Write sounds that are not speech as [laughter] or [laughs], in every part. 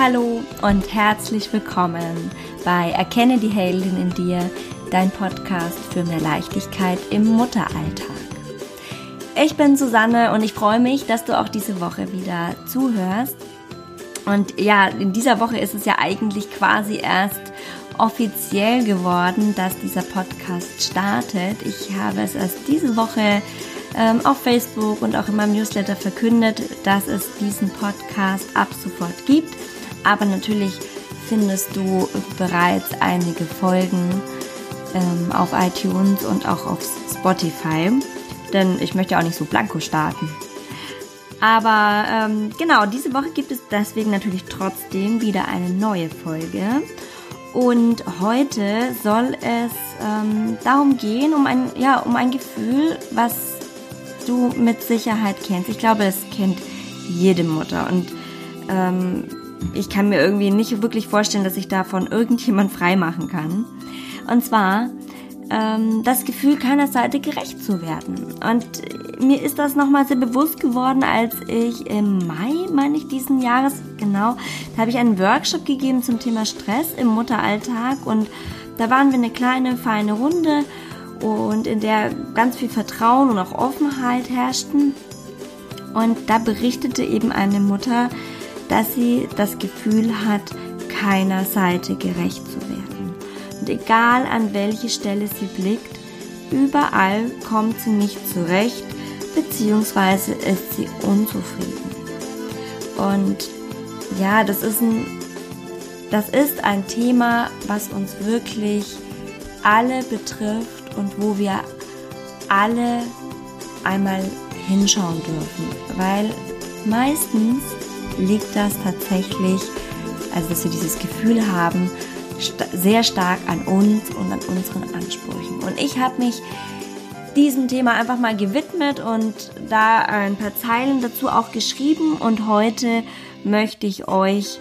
Hallo und herzlich willkommen bei Erkenne die Heldin in dir, dein Podcast für mehr Leichtigkeit im Mutteralltag. Ich bin Susanne und ich freue mich, dass du auch diese Woche wieder zuhörst. Und ja, in dieser Woche ist es ja eigentlich quasi erst offiziell geworden, dass dieser Podcast startet. Ich habe es erst diese Woche ähm, auf Facebook und auch in meinem Newsletter verkündet, dass es diesen Podcast ab sofort gibt. Aber natürlich findest du bereits einige Folgen ähm, auf iTunes und auch auf Spotify. Denn ich möchte auch nicht so blanko starten. Aber ähm, genau, diese Woche gibt es deswegen natürlich trotzdem wieder eine neue Folge. Und heute soll es ähm, darum gehen, um ein, ja, um ein Gefühl, was du mit Sicherheit kennst. Ich glaube, es kennt jede Mutter. Und ähm, ich kann mir irgendwie nicht wirklich vorstellen, dass ich davon irgendjemand freimachen kann. Und zwar ähm, das Gefühl, keiner Seite gerecht zu werden. Und mir ist das nochmal sehr bewusst geworden, als ich im Mai, meine ich, diesen Jahres, genau, da habe ich einen Workshop gegeben zum Thema Stress im Mutteralltag und da waren wir eine kleine, feine Runde und in der ganz viel Vertrauen und auch Offenheit herrschten. Und da berichtete eben eine Mutter, dass sie das Gefühl hat, keiner Seite gerecht zu werden. Und egal an welche Stelle sie blickt, überall kommt sie nicht zurecht, beziehungsweise ist sie unzufrieden. Und ja, das ist ein, das ist ein Thema, was uns wirklich alle betrifft und wo wir alle einmal hinschauen dürfen, weil meistens liegt das tatsächlich, also dass wir dieses Gefühl haben, sehr stark an uns und an unseren Ansprüchen. Und ich habe mich diesem Thema einfach mal gewidmet und da ein paar Zeilen dazu auch geschrieben und heute möchte ich euch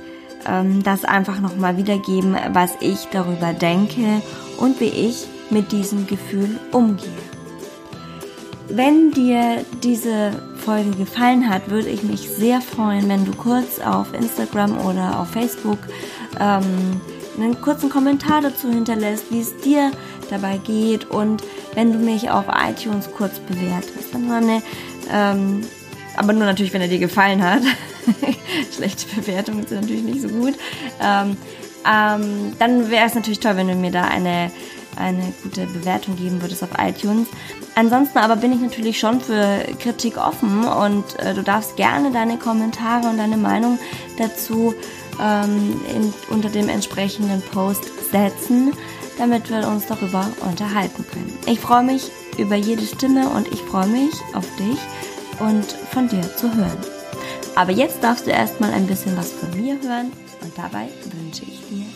ähm, das einfach nochmal wiedergeben, was ich darüber denke und wie ich mit diesem Gefühl umgehe. Wenn dir diese Folge gefallen hat, würde ich mich sehr freuen, wenn du kurz auf Instagram oder auf Facebook ähm, einen kurzen Kommentar dazu hinterlässt, wie es dir dabei geht und wenn du mich auf iTunes kurz bewertest. Dann eine, ähm, aber nur natürlich, wenn er dir gefallen hat. [laughs] Schlechte Bewertungen sind natürlich nicht so gut. Ähm, ähm, dann wäre es natürlich toll, wenn du mir da eine eine gute Bewertung geben würdest auf iTunes. Ansonsten aber bin ich natürlich schon für Kritik offen und äh, du darfst gerne deine Kommentare und deine Meinung dazu ähm, in, unter dem entsprechenden Post setzen, damit wir uns darüber unterhalten können. Ich freue mich über jede Stimme und ich freue mich auf dich und von dir zu hören. Aber jetzt darfst du erstmal ein bisschen was von mir hören und dabei wünsche ich dir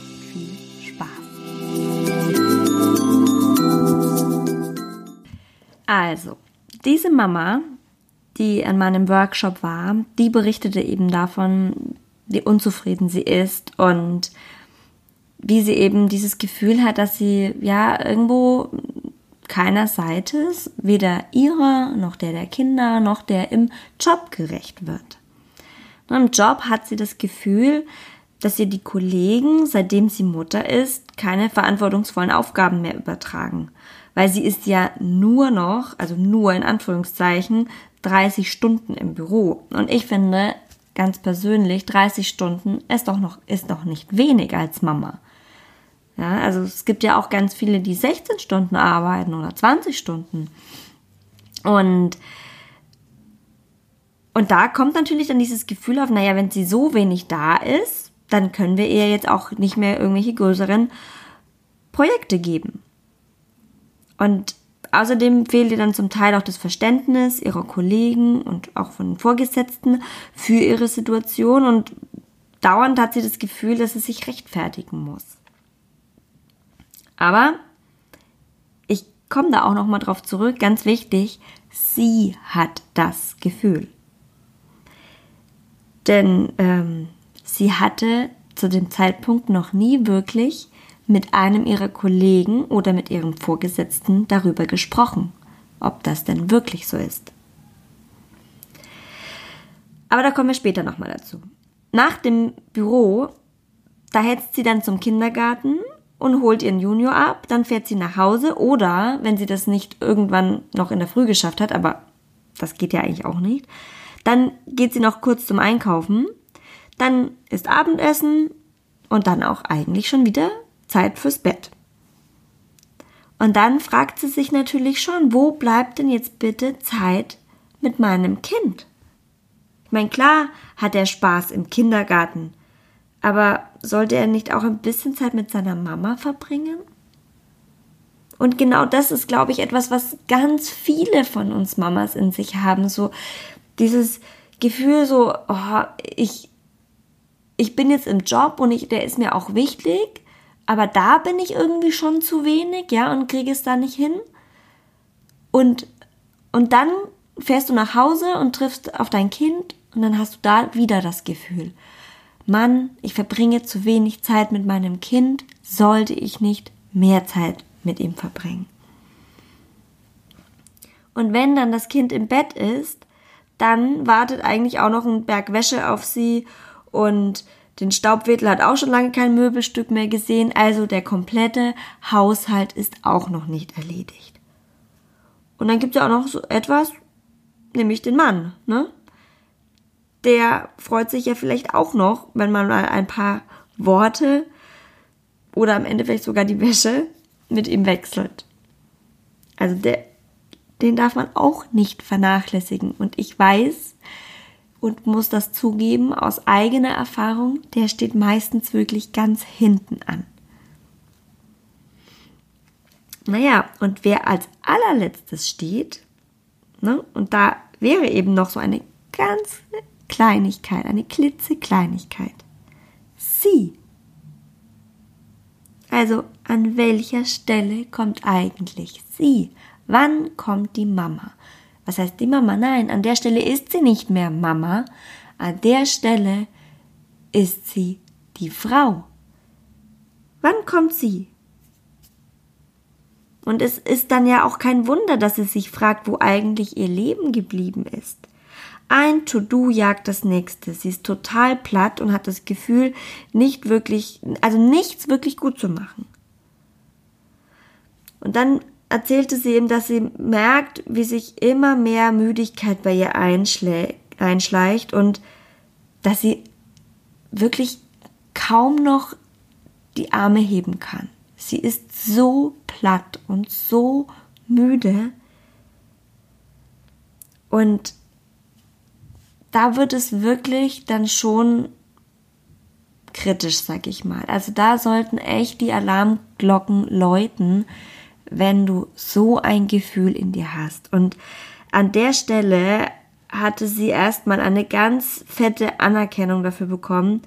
Also, diese Mama, die an meinem Workshop war, die berichtete eben davon, wie unzufrieden sie ist und wie sie eben dieses Gefühl hat, dass sie ja irgendwo keiner Seite ist, weder ihrer noch der der Kinder noch der im Job gerecht wird. Und Im Job hat sie das Gefühl, dass ihr die Kollegen, seitdem sie Mutter ist, keine verantwortungsvollen Aufgaben mehr übertragen weil sie ist ja nur noch, also nur in Anführungszeichen, 30 Stunden im Büro. Und ich finde, ganz persönlich, 30 Stunden ist doch noch, ist doch nicht wenig als Mama. Ja, also es gibt ja auch ganz viele, die 16 Stunden arbeiten oder 20 Stunden. Und, und da kommt natürlich dann dieses Gefühl auf, naja, wenn sie so wenig da ist, dann können wir ihr jetzt auch nicht mehr irgendwelche größeren Projekte geben. Und außerdem fehlt ihr dann zum Teil auch das Verständnis ihrer Kollegen und auch von Vorgesetzten für ihre Situation und dauernd hat sie das Gefühl, dass sie sich rechtfertigen muss. Aber ich komme da auch noch mal drauf zurück, ganz wichtig, sie hat das Gefühl. Denn ähm, sie hatte zu dem Zeitpunkt noch nie wirklich mit einem ihrer Kollegen oder mit ihrem Vorgesetzten darüber gesprochen, ob das denn wirklich so ist. Aber da kommen wir später nochmal dazu. nach dem Büro, da hetzt sie dann zum Kindergarten und holt ihren Junior ab, dann fährt sie nach Hause oder, wenn sie das nicht irgendwann noch in der Früh geschafft hat, aber das geht ja eigentlich auch nicht, dann geht sie noch kurz zum Einkaufen, dann ist Abendessen und dann auch eigentlich schon wieder Zeit fürs Bett. Und dann fragt sie sich natürlich schon, wo bleibt denn jetzt bitte Zeit mit meinem Kind? Ich meine, klar hat er Spaß im Kindergarten, aber sollte er nicht auch ein bisschen Zeit mit seiner Mama verbringen? Und genau das ist, glaube ich, etwas, was ganz viele von uns Mamas in sich haben. So dieses Gefühl, so, oh, ich, ich bin jetzt im Job und ich, der ist mir auch wichtig, aber da bin ich irgendwie schon zu wenig, ja, und kriege es da nicht hin. Und, und dann fährst du nach Hause und triffst auf dein Kind und dann hast du da wieder das Gefühl, Mann, ich verbringe zu wenig Zeit mit meinem Kind, sollte ich nicht mehr Zeit mit ihm verbringen. Und wenn dann das Kind im Bett ist, dann wartet eigentlich auch noch ein Berg Wäsche auf sie und den Staubwedel hat auch schon lange kein Möbelstück mehr gesehen, also der komplette Haushalt ist auch noch nicht erledigt. Und dann gibt es ja auch noch so etwas, nämlich den Mann, ne? Der freut sich ja vielleicht auch noch, wenn man mal ein paar Worte oder am Ende vielleicht sogar die Wäsche mit ihm wechselt. Also der, den darf man auch nicht vernachlässigen. Und ich weiß und muss das zugeben aus eigener Erfahrung, der steht meistens wirklich ganz hinten an. Naja, und wer als allerletztes steht, ne, und da wäre eben noch so eine ganz Kleinigkeit, eine klitzekleinigkeit. Sie also an welcher Stelle kommt eigentlich sie? Wann kommt die Mama? Was heißt die Mama? Nein, an der Stelle ist sie nicht mehr Mama. An der Stelle ist sie die Frau. Wann kommt sie? Und es ist dann ja auch kein Wunder, dass sie sich fragt, wo eigentlich ihr Leben geblieben ist. Ein To-Do jagt das nächste. Sie ist total platt und hat das Gefühl, nicht wirklich, also nichts wirklich gut zu machen. Und dann erzählte sie ihm, dass sie merkt, wie sich immer mehr Müdigkeit bei ihr einschleicht und dass sie wirklich kaum noch die Arme heben kann. Sie ist so platt und so müde. Und da wird es wirklich dann schon kritisch, sag ich mal. Also da sollten echt die Alarmglocken läuten, wenn du so ein Gefühl in dir hast. Und an der Stelle hatte sie erstmal eine ganz fette Anerkennung dafür bekommen,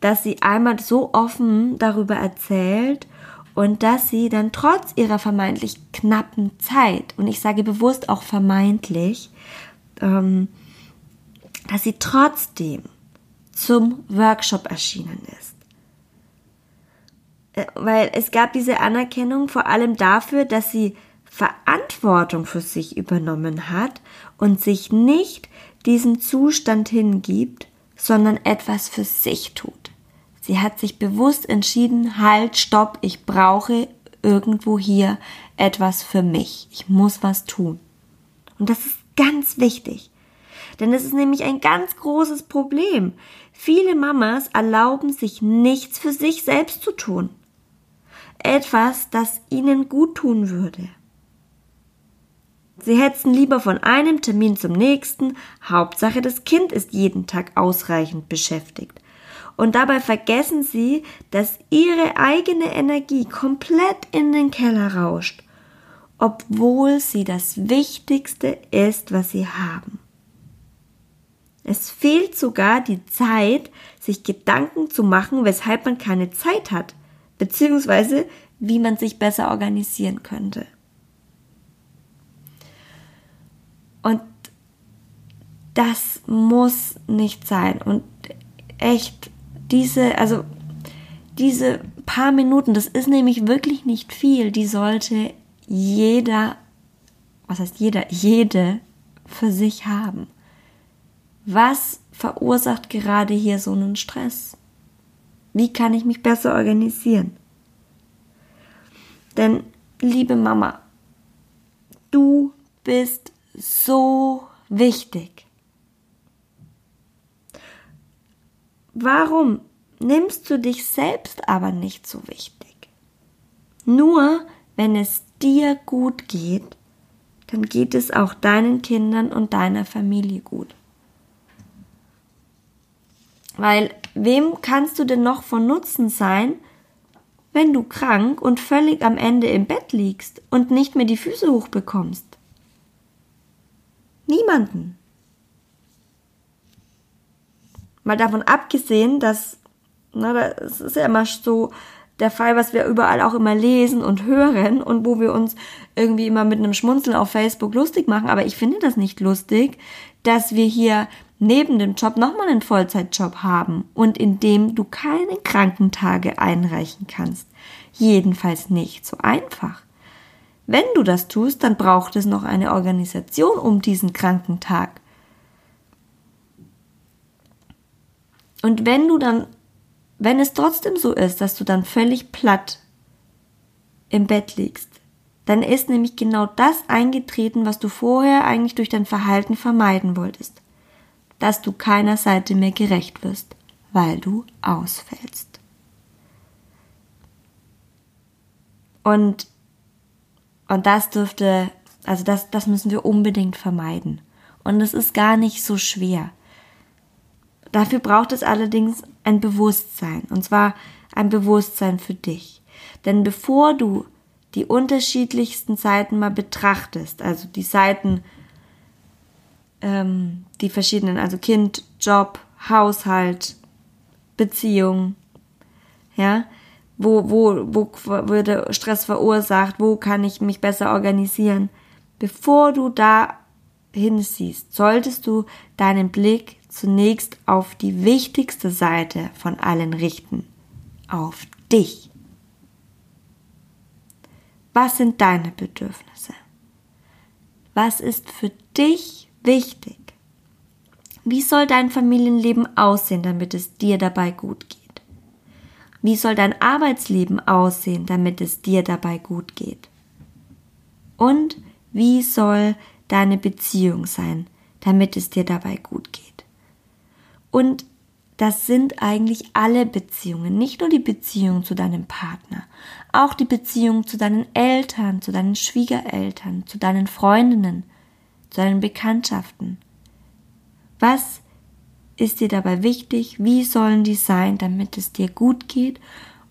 dass sie einmal so offen darüber erzählt und dass sie dann trotz ihrer vermeintlich knappen Zeit, und ich sage bewusst auch vermeintlich, ähm, dass sie trotzdem zum Workshop erschienen ist. Äh, weil es gab diese Anerkennung vor allem dafür, dass sie Verantwortung für sich übernommen hat und sich nicht diesem Zustand hingibt, sondern etwas für sich tut. Sie hat sich bewusst entschieden, halt, stopp, ich brauche irgendwo hier etwas für mich. Ich muss was tun. Und das ist ganz wichtig. Denn es ist nämlich ein ganz großes Problem. Viele Mamas erlauben sich nichts für sich selbst zu tun. Etwas, das ihnen gut tun würde. Sie hetzen lieber von einem Termin zum nächsten, Hauptsache das Kind ist jeden Tag ausreichend beschäftigt. Und dabei vergessen sie, dass ihre eigene Energie komplett in den Keller rauscht, obwohl sie das Wichtigste ist, was sie haben. Es fehlt sogar die Zeit, sich Gedanken zu machen, weshalb man keine Zeit hat, beziehungsweise wie man sich besser organisieren könnte. Und das muss nicht sein. Und echt, diese, also diese paar Minuten, das ist nämlich wirklich nicht viel, die sollte jeder, was heißt jeder, jede für sich haben was verursacht gerade hier so einen Stress? Wie kann ich mich besser organisieren? Denn, liebe Mama, du bist so wichtig. Warum nimmst du dich selbst aber nicht so wichtig? Nur wenn es dir gut geht, dann geht es auch deinen Kindern und deiner Familie gut. Weil wem kannst du denn noch von Nutzen sein, wenn du krank und völlig am Ende im Bett liegst und nicht mehr die Füße hochbekommst? Niemanden. Mal davon abgesehen, dass, na, das ist ja immer so der Fall, was wir überall auch immer lesen und hören und wo wir uns irgendwie immer mit einem Schmunzeln auf Facebook lustig machen. Aber ich finde das nicht lustig, dass wir hier neben dem Job nochmal einen Vollzeitjob haben und in dem du keine Krankentage einreichen kannst. Jedenfalls nicht so einfach. Wenn du das tust, dann braucht es noch eine Organisation um diesen Krankentag. Und wenn du dann, wenn es trotzdem so ist, dass du dann völlig platt im Bett liegst, dann ist nämlich genau das eingetreten, was du vorher eigentlich durch dein Verhalten vermeiden wolltest. Dass du keiner Seite mehr gerecht wirst, weil du ausfällst. Und, und das dürfte, also das, das müssen wir unbedingt vermeiden. Und es ist gar nicht so schwer. Dafür braucht es allerdings ein Bewusstsein, und zwar ein Bewusstsein für dich. Denn bevor du die unterschiedlichsten Seiten mal betrachtest, also die Seiten, ähm, die verschiedenen, also Kind, Job, Haushalt, Beziehung, ja, wo, wo, wo würde Stress verursacht, wo kann ich mich besser organisieren. Bevor du da hinsiehst, solltest du deinen Blick zunächst auf die wichtigste Seite von allen richten, auf dich. Was sind deine Bedürfnisse? Was ist für dich wichtig? Wie soll dein Familienleben aussehen, damit es dir dabei gut geht? Wie soll dein Arbeitsleben aussehen, damit es dir dabei gut geht? Und wie soll deine Beziehung sein, damit es dir dabei gut geht? Und das sind eigentlich alle Beziehungen, nicht nur die Beziehung zu deinem Partner, auch die Beziehung zu deinen Eltern, zu deinen Schwiegereltern, zu deinen Freundinnen, zu deinen Bekanntschaften. Was ist dir dabei wichtig? Wie sollen die sein, damit es dir gut geht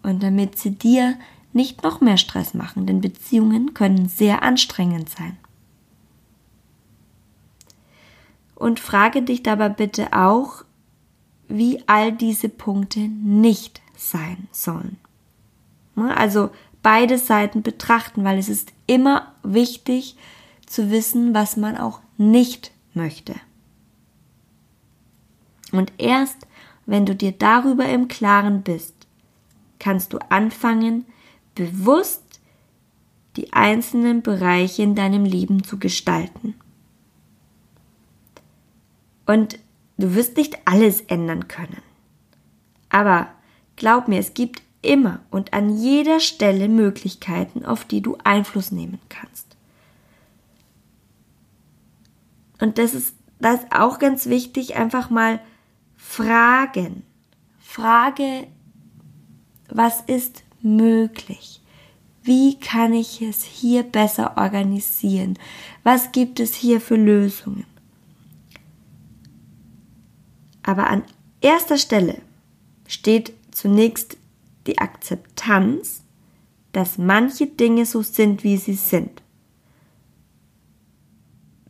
und damit sie dir nicht noch mehr Stress machen, denn Beziehungen können sehr anstrengend sein. Und frage dich dabei bitte auch, wie all diese Punkte nicht sein sollen. Also beide Seiten betrachten, weil es ist immer wichtig zu wissen, was man auch nicht möchte. Und erst wenn du dir darüber im Klaren bist, kannst du anfangen, bewusst die einzelnen Bereiche in deinem Leben zu gestalten. Und Du wirst nicht alles ändern können. Aber glaub mir, es gibt immer und an jeder Stelle Möglichkeiten, auf die du Einfluss nehmen kannst. Und das ist, das ist auch ganz wichtig, einfach mal fragen. Frage, was ist möglich? Wie kann ich es hier besser organisieren? Was gibt es hier für Lösungen? Aber an erster Stelle steht zunächst die Akzeptanz, dass manche Dinge so sind, wie sie sind.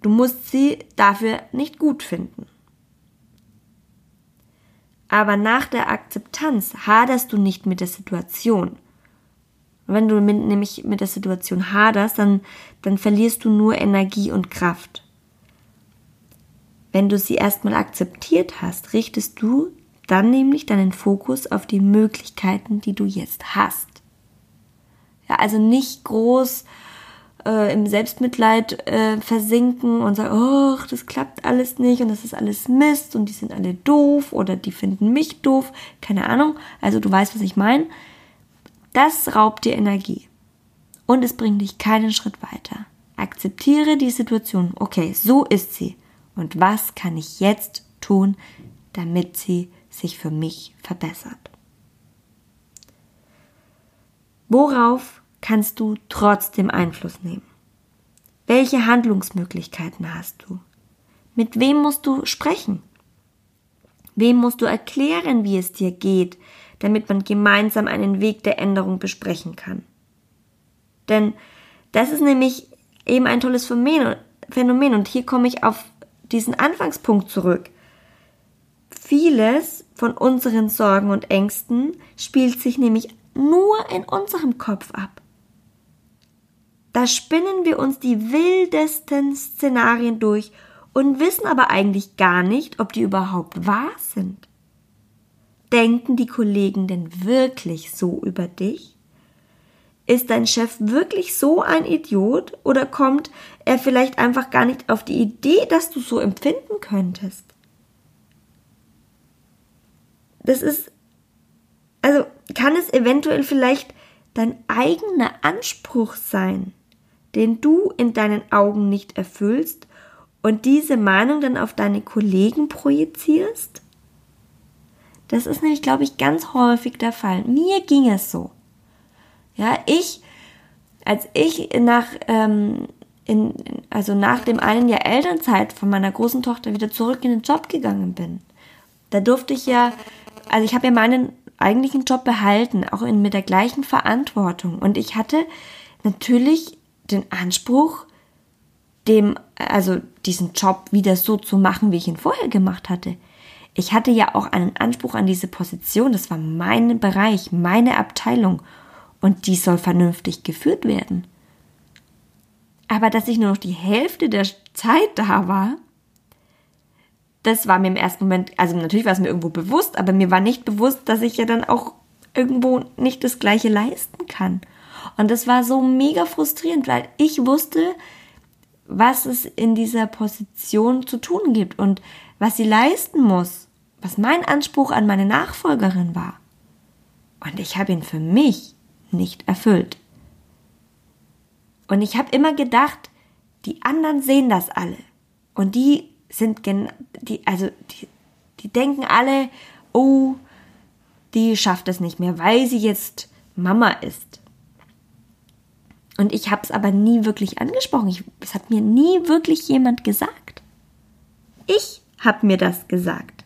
Du musst sie dafür nicht gut finden. Aber nach der Akzeptanz haderst du nicht mit der Situation. wenn du mit, nämlich mit der Situation haderst, dann, dann verlierst du nur Energie und Kraft. Wenn du sie erstmal akzeptiert hast, richtest du dann nämlich deinen Fokus auf die Möglichkeiten, die du jetzt hast. Ja, also nicht groß äh, im Selbstmitleid äh, versinken und sagen, oh, das klappt alles nicht und das ist alles Mist und die sind alle doof oder die finden mich doof, keine Ahnung. Also du weißt, was ich meine. Das raubt dir Energie und es bringt dich keinen Schritt weiter. Akzeptiere die Situation. Okay, so ist sie. Und was kann ich jetzt tun, damit sie sich für mich verbessert? Worauf kannst du trotzdem Einfluss nehmen? Welche Handlungsmöglichkeiten hast du? Mit wem musst du sprechen? Wem musst du erklären, wie es dir geht, damit man gemeinsam einen Weg der Änderung besprechen kann? Denn das ist nämlich eben ein tolles Phänomen und hier komme ich auf diesen Anfangspunkt zurück. Vieles von unseren Sorgen und Ängsten spielt sich nämlich nur in unserem Kopf ab. Da spinnen wir uns die wildesten Szenarien durch und wissen aber eigentlich gar nicht, ob die überhaupt wahr sind. Denken die Kollegen denn wirklich so über dich? Ist dein Chef wirklich so ein Idiot oder kommt er vielleicht einfach gar nicht auf die Idee, dass du so empfinden könntest? Das ist, also kann es eventuell vielleicht dein eigener Anspruch sein, den du in deinen Augen nicht erfüllst und diese Meinung dann auf deine Kollegen projizierst? Das ist nämlich, glaube ich, ganz häufig der Fall. Mir ging es so. Ja, ich, als ich nach, ähm, in, also nach dem einen Jahr Elternzeit von meiner großen Tochter wieder zurück in den Job gegangen bin, da durfte ich ja, also ich habe ja meinen eigentlichen Job behalten, auch in, mit der gleichen Verantwortung. Und ich hatte natürlich den Anspruch, dem, also diesen Job wieder so zu machen, wie ich ihn vorher gemacht hatte. Ich hatte ja auch einen Anspruch an diese Position. Das war mein Bereich, meine Abteilung. Und die soll vernünftig geführt werden. Aber dass ich nur noch die Hälfte der Zeit da war, das war mir im ersten Moment, also natürlich war es mir irgendwo bewusst, aber mir war nicht bewusst, dass ich ja dann auch irgendwo nicht das Gleiche leisten kann. Und das war so mega frustrierend, weil ich wusste, was es in dieser Position zu tun gibt und was sie leisten muss, was mein Anspruch an meine Nachfolgerin war. Und ich habe ihn für mich nicht erfüllt. Und ich habe immer gedacht, die anderen sehen das alle. Und die sind gen die, also die, die denken alle, oh, die schafft es nicht mehr, weil sie jetzt Mama ist. Und ich habe es aber nie wirklich angesprochen. Ich, es hat mir nie wirklich jemand gesagt. Ich habe mir das gesagt.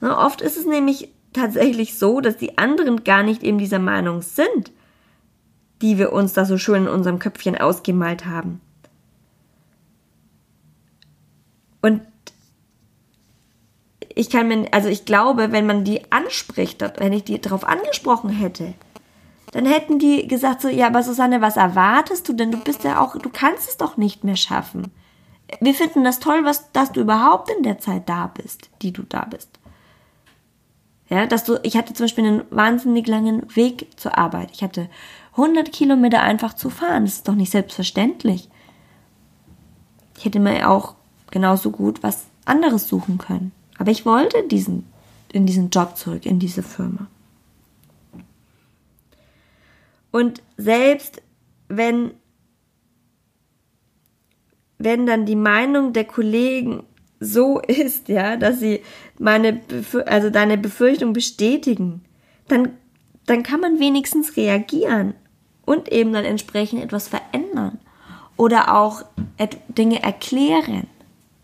Na, oft ist es nämlich tatsächlich so, dass die anderen gar nicht eben dieser Meinung sind, die wir uns da so schön in unserem Köpfchen ausgemalt haben. Und ich kann mir, also ich glaube, wenn man die anspricht, wenn ich die darauf angesprochen hätte, dann hätten die gesagt so, ja, aber Susanne, was erwartest du denn? Du bist ja auch, du kannst es doch nicht mehr schaffen. Wir finden das toll, was, dass du überhaupt in der Zeit da bist, die du da bist. Ja, dass du, ich hatte zum Beispiel einen wahnsinnig langen Weg zur Arbeit. Ich hatte 100 Kilometer einfach zu fahren. Das ist doch nicht selbstverständlich. Ich hätte mir auch genauso gut was anderes suchen können. Aber ich wollte diesen, in diesen Job zurück, in diese Firma. Und selbst wenn, wenn dann die Meinung der Kollegen so ist, ja, dass sie meine, also deine Befürchtung bestätigen, dann, dann kann man wenigstens reagieren und eben dann entsprechend etwas verändern oder auch Dinge erklären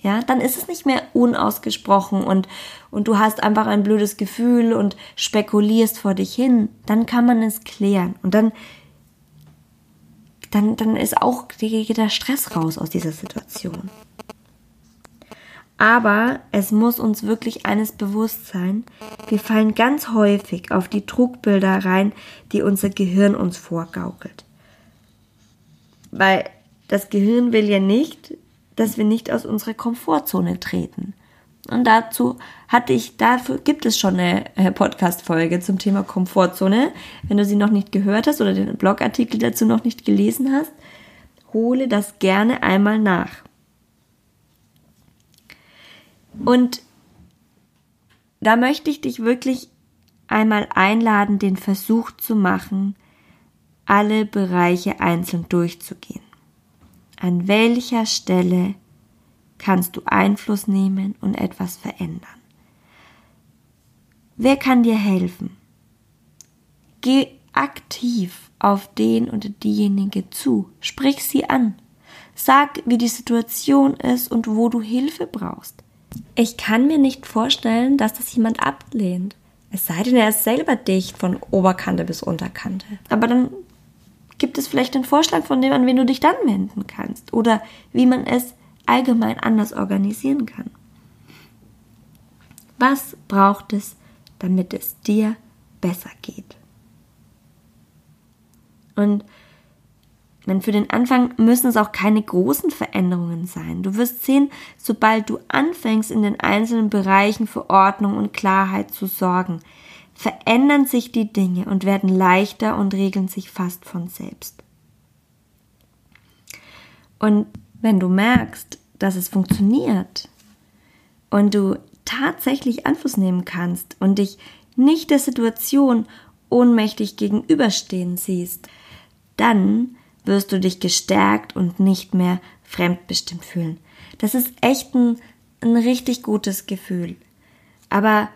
ja, dann ist es nicht mehr unausgesprochen und, und du hast einfach ein blödes Gefühl und spekulierst vor dich hin. Dann kann man es klären und dann, dann, dann ist auch der Stress raus aus dieser Situation. Aber es muss uns wirklich eines bewusst sein, wir fallen ganz häufig auf die Trugbilder rein, die unser Gehirn uns vorgaukelt. Weil das Gehirn will ja nicht, dass wir nicht aus unserer Komfortzone treten. Und dazu hatte ich, dafür gibt es schon eine äh, Podcast-Folge zum Thema Komfortzone. Wenn du sie noch nicht gehört hast oder den Blogartikel dazu noch nicht gelesen hast, hole das gerne einmal nach. Und da möchte ich dich wirklich einmal einladen, den Versuch zu machen, alle Bereiche einzeln durchzugehen. An welcher Stelle kannst du Einfluss nehmen und etwas verändern? Wer kann dir helfen? Geh aktiv auf den oder diejenige zu. Sprich sie an. Sag, wie die Situation ist und wo du Hilfe brauchst. Ich kann mir nicht vorstellen, dass das jemand ablehnt. Es sei denn, er ist selber dicht von Oberkante bis Unterkante. Aber dann gibt es vielleicht einen Vorschlag von dem, an wen du dich dann wenden kannst. Oder wie man es allgemein anders organisieren kann. Was braucht es, damit es dir besser geht? Und denn für den Anfang müssen es auch keine großen Veränderungen sein. Du wirst sehen, sobald du anfängst, in den einzelnen Bereichen für Ordnung und Klarheit zu sorgen, verändern sich die Dinge und werden leichter und regeln sich fast von selbst. Und wenn du merkst, dass es funktioniert und du tatsächlich Einfluss nehmen kannst und dich nicht der Situation ohnmächtig gegenüberstehen siehst, dann wirst du dich gestärkt und nicht mehr fremdbestimmt fühlen. Das ist echt ein, ein richtig gutes Gefühl. Aber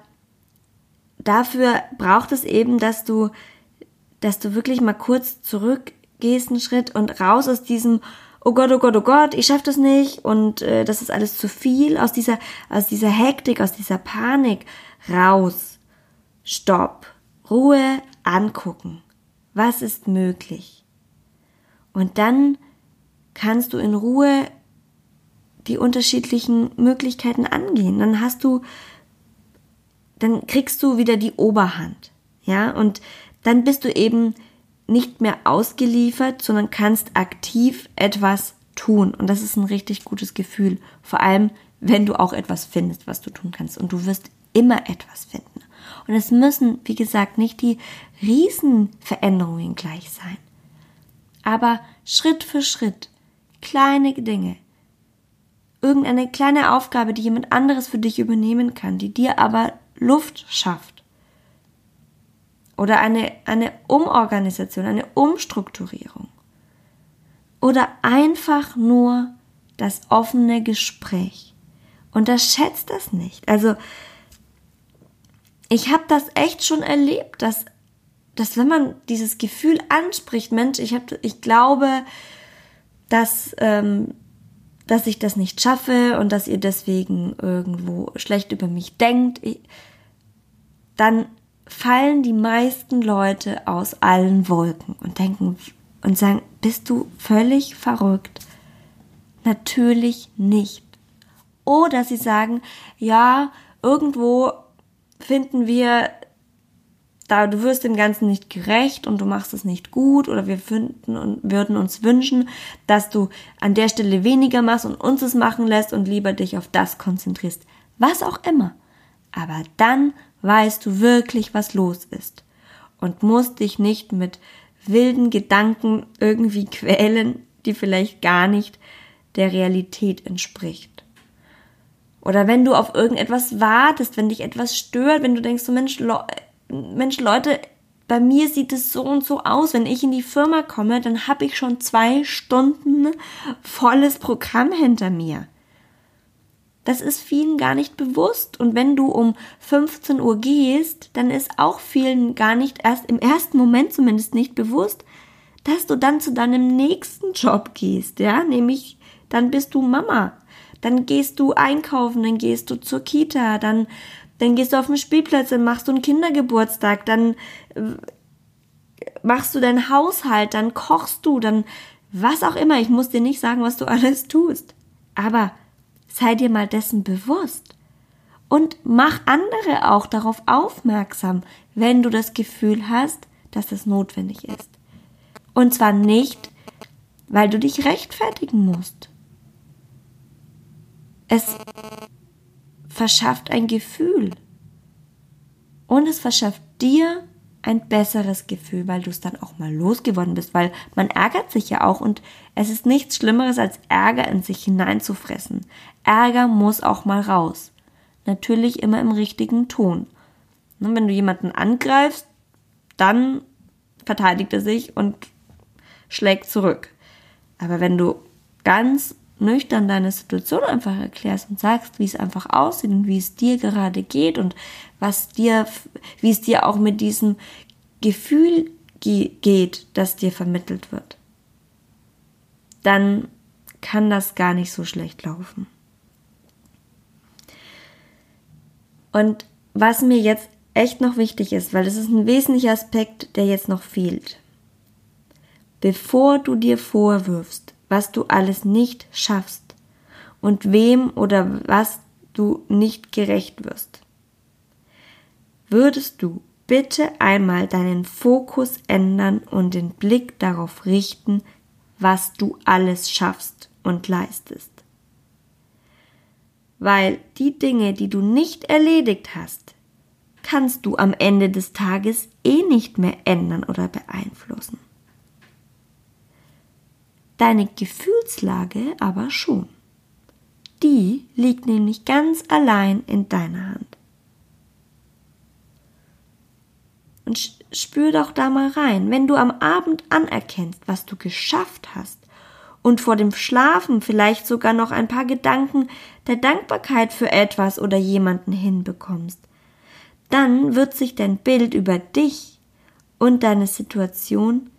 dafür braucht es eben, dass du, dass du wirklich mal kurz zurückgehst einen Schritt und raus aus diesem Oh Gott, oh Gott, oh Gott, ich schaff das nicht und äh, das ist alles zu viel aus dieser aus dieser Hektik, aus dieser Panik raus. Stopp. Ruhe angucken. Was ist möglich? Und dann kannst du in Ruhe die unterschiedlichen Möglichkeiten angehen. Dann hast du, dann kriegst du wieder die Oberhand. Ja, und dann bist du eben nicht mehr ausgeliefert, sondern kannst aktiv etwas tun. Und das ist ein richtig gutes Gefühl. Vor allem, wenn du auch etwas findest, was du tun kannst. Und du wirst immer etwas finden. Und es müssen, wie gesagt, nicht die Riesenveränderungen gleich sein aber Schritt für Schritt, kleine Dinge, irgendeine kleine Aufgabe, die jemand anderes für dich übernehmen kann, die dir aber Luft schafft. Oder eine, eine Umorganisation, eine Umstrukturierung. Oder einfach nur das offene Gespräch. Und das schätzt das nicht. Also, ich habe das echt schon erlebt, dass dass wenn man dieses Gefühl anspricht, Mensch, ich habe, ich glaube, dass, ähm, dass ich das nicht schaffe und dass ihr deswegen irgendwo schlecht über mich denkt, ich, dann fallen die meisten Leute aus allen Wolken und denken und sagen, bist du völlig verrückt? Natürlich nicht. Oder sie sagen, ja, irgendwo finden wir da du wirst dem Ganzen nicht gerecht und du machst es nicht gut oder wir finden und würden uns wünschen, dass du an der Stelle weniger machst und uns es machen lässt und lieber dich auf das konzentrierst. Was auch immer. Aber dann weißt du wirklich, was los ist und musst dich nicht mit wilden Gedanken irgendwie [laughs] quälen, die vielleicht gar nicht der Realität entspricht. Oder wenn du auf irgendetwas wartest, wenn dich etwas stört, wenn du denkst, so Mensch, Mensch, Leute, bei mir sieht es so und so aus. Wenn ich in die Firma komme, dann habe ich schon zwei Stunden volles Programm hinter mir. Das ist vielen gar nicht bewusst. Und wenn du um 15 Uhr gehst, dann ist auch vielen gar nicht erst im ersten Moment zumindest nicht bewusst, dass du dann zu deinem nächsten Job gehst, ja, nämlich dann bist du Mama. Dann gehst du einkaufen, dann gehst du zur Kita, dann dann gehst du auf den Spielplatz, dann machst du einen Kindergeburtstag, dann äh, machst du deinen Haushalt, dann kochst du, dann was auch immer. Ich muss dir nicht sagen, was du [laughs] alles tust. Aber sei dir mal dessen bewusst. Und mach andere auch darauf aufmerksam, wenn du das Gefühl hast, dass es notwendig ist. Und zwar nicht, weil du dich rechtfertigen musst. Es verschafft ein Gefühl. Und es verschafft dir ein besseres Gefühl, weil du es dann auch mal losgeworden bist, weil man ärgert sich ja auch und es ist nichts Schlimmeres als Ärger in sich hineinzufressen. Ärger muss auch mal raus. Natürlich immer im richtigen Ton. Und wenn du jemanden angreifst, dann verteidigt er sich und schlägt zurück. Aber wenn du ganz nüchtern deine Situation einfach erklärst und sagst, wie es einfach aussieht und wie es dir gerade geht und was dir, wie es dir auch mit diesem Gefühl geht, das dir vermittelt wird, dann kann das gar nicht so schlecht laufen. Und was mir jetzt echt noch wichtig ist, weil das ist ein wesentlicher Aspekt, der jetzt noch fehlt. Bevor du dir vorwirfst, was du alles nicht schaffst und wem oder was du nicht gerecht wirst. Würdest du bitte einmal deinen Fokus ändern und den Blick darauf richten, was du alles schaffst und leistest. Weil die Dinge, die du nicht erledigt hast, kannst du am Ende des Tages eh nicht mehr ändern oder beeinflussen deine Gefühlslage aber schon. Die liegt nämlich ganz allein in deiner Hand. Und spür doch da mal rein, wenn du am Abend anerkennst, was du geschafft hast und vor dem Schlafen vielleicht sogar noch ein paar Gedanken der Dankbarkeit für etwas oder jemanden hinbekommst, dann wird sich dein Bild über dich und deine Situation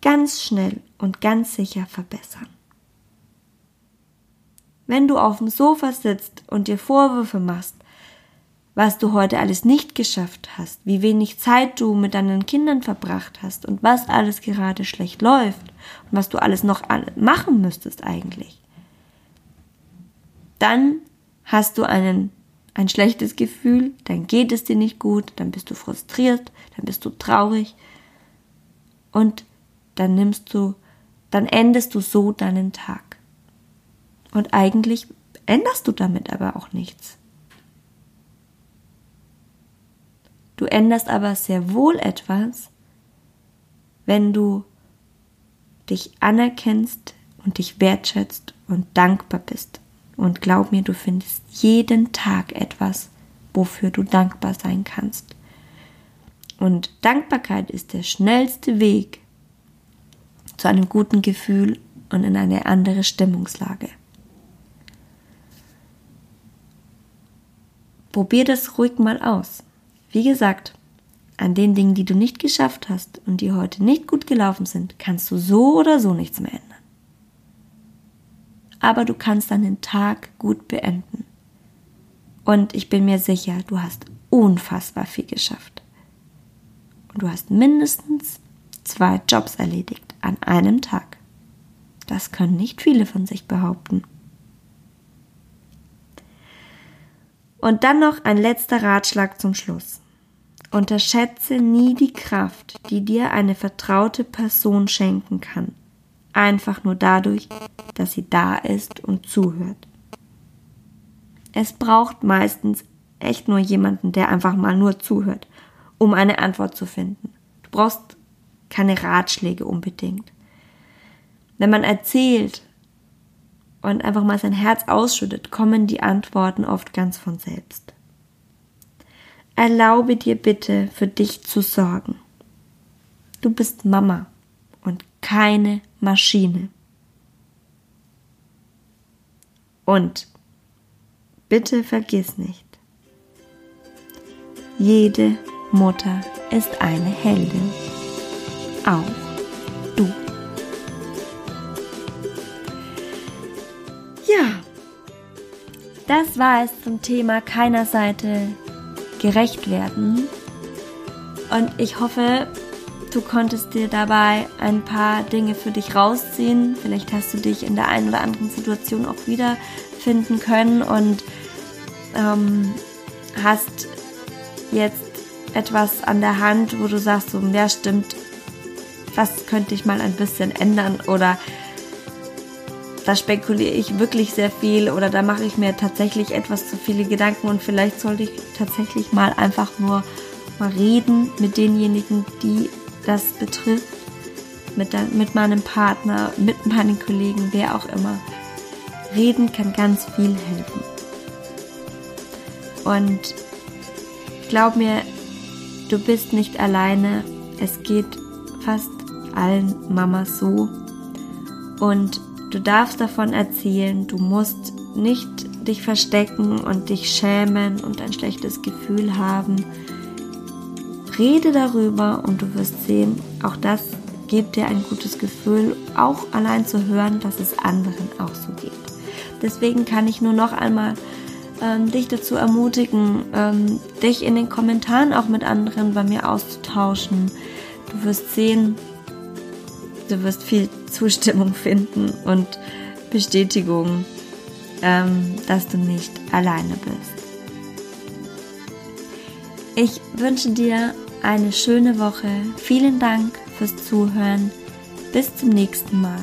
ganz schnell und ganz sicher verbessern. Wenn du auf dem Sofa sitzt und dir Vorwürfe machst, was du heute alles nicht geschafft hast, wie wenig Zeit du mit deinen Kindern verbracht hast und was alles gerade schlecht läuft und was du alles noch machen müsstest eigentlich, dann hast du einen, ein schlechtes Gefühl, dann geht es dir nicht gut, dann bist du frustriert, dann bist du traurig und dann nimmst du, dann endest du so deinen Tag. Und eigentlich änderst du damit aber auch nichts. Du änderst aber sehr wohl etwas, wenn du dich anerkennst und dich wertschätzt und dankbar bist. Und glaub mir, du findest jeden Tag etwas, wofür du dankbar sein kannst. Und Dankbarkeit ist der schnellste Weg, zu einem guten Gefühl und in eine andere Stimmungslage. Probier das ruhig mal aus. Wie gesagt, an den Dingen, die du nicht geschafft hast und die heute nicht gut gelaufen sind, kannst du so oder so nichts mehr ändern. Aber du kannst deinen Tag gut beenden. Und ich bin mir sicher, du hast unfassbar viel geschafft. Und du hast mindestens zwei Jobs erledigt an einem Tag. Das können nicht viele von sich behaupten. Und dann noch ein letzter Ratschlag zum Schluss. Unterschätze nie die Kraft, die dir eine vertraute Person schenken kann, einfach nur dadurch, dass sie da ist und zuhört. Es braucht meistens echt nur jemanden, der einfach mal nur zuhört, um eine Antwort zu finden. Du brauchst keine Ratschläge unbedingt. Wenn man erzählt und einfach mal sein Herz ausschüttet, kommen die Antworten oft ganz von selbst. Erlaube dir bitte, für dich zu sorgen. Du bist Mama und keine Maschine. Und bitte vergiss nicht, jede Mutter ist eine Heldin auch du. Ja, das war es zum Thema keiner Seite gerecht werden. Und ich hoffe, du konntest dir dabei ein paar Dinge für dich rausziehen. Vielleicht hast du dich in der einen oder anderen Situation auch wiederfinden können und ähm, hast jetzt etwas an der Hand, wo du sagst, so, ja stimmt, was könnte ich mal ein bisschen ändern oder da spekuliere ich wirklich sehr viel oder da mache ich mir tatsächlich etwas zu viele Gedanken und vielleicht sollte ich tatsächlich mal einfach nur mal reden mit denjenigen, die das betrifft, mit, der, mit meinem Partner, mit meinen Kollegen, wer auch immer. Reden kann ganz viel helfen. Und glaub mir, du bist nicht alleine. Es geht fast allen Mamas so. Und du darfst davon erzählen. Du musst nicht dich verstecken und dich schämen und ein schlechtes Gefühl haben. Rede darüber und du wirst sehen, auch das gibt dir ein gutes Gefühl, auch allein zu hören, dass es anderen auch so geht. Deswegen kann ich nur noch einmal ähm, dich dazu ermutigen, ähm, dich in den Kommentaren auch mit anderen bei mir auszutauschen. Du wirst sehen, du wirst viel Zustimmung finden und Bestätigung, ähm, dass du nicht alleine bist. Ich wünsche dir eine schöne Woche. Vielen Dank fürs Zuhören. Bis zum nächsten Mal.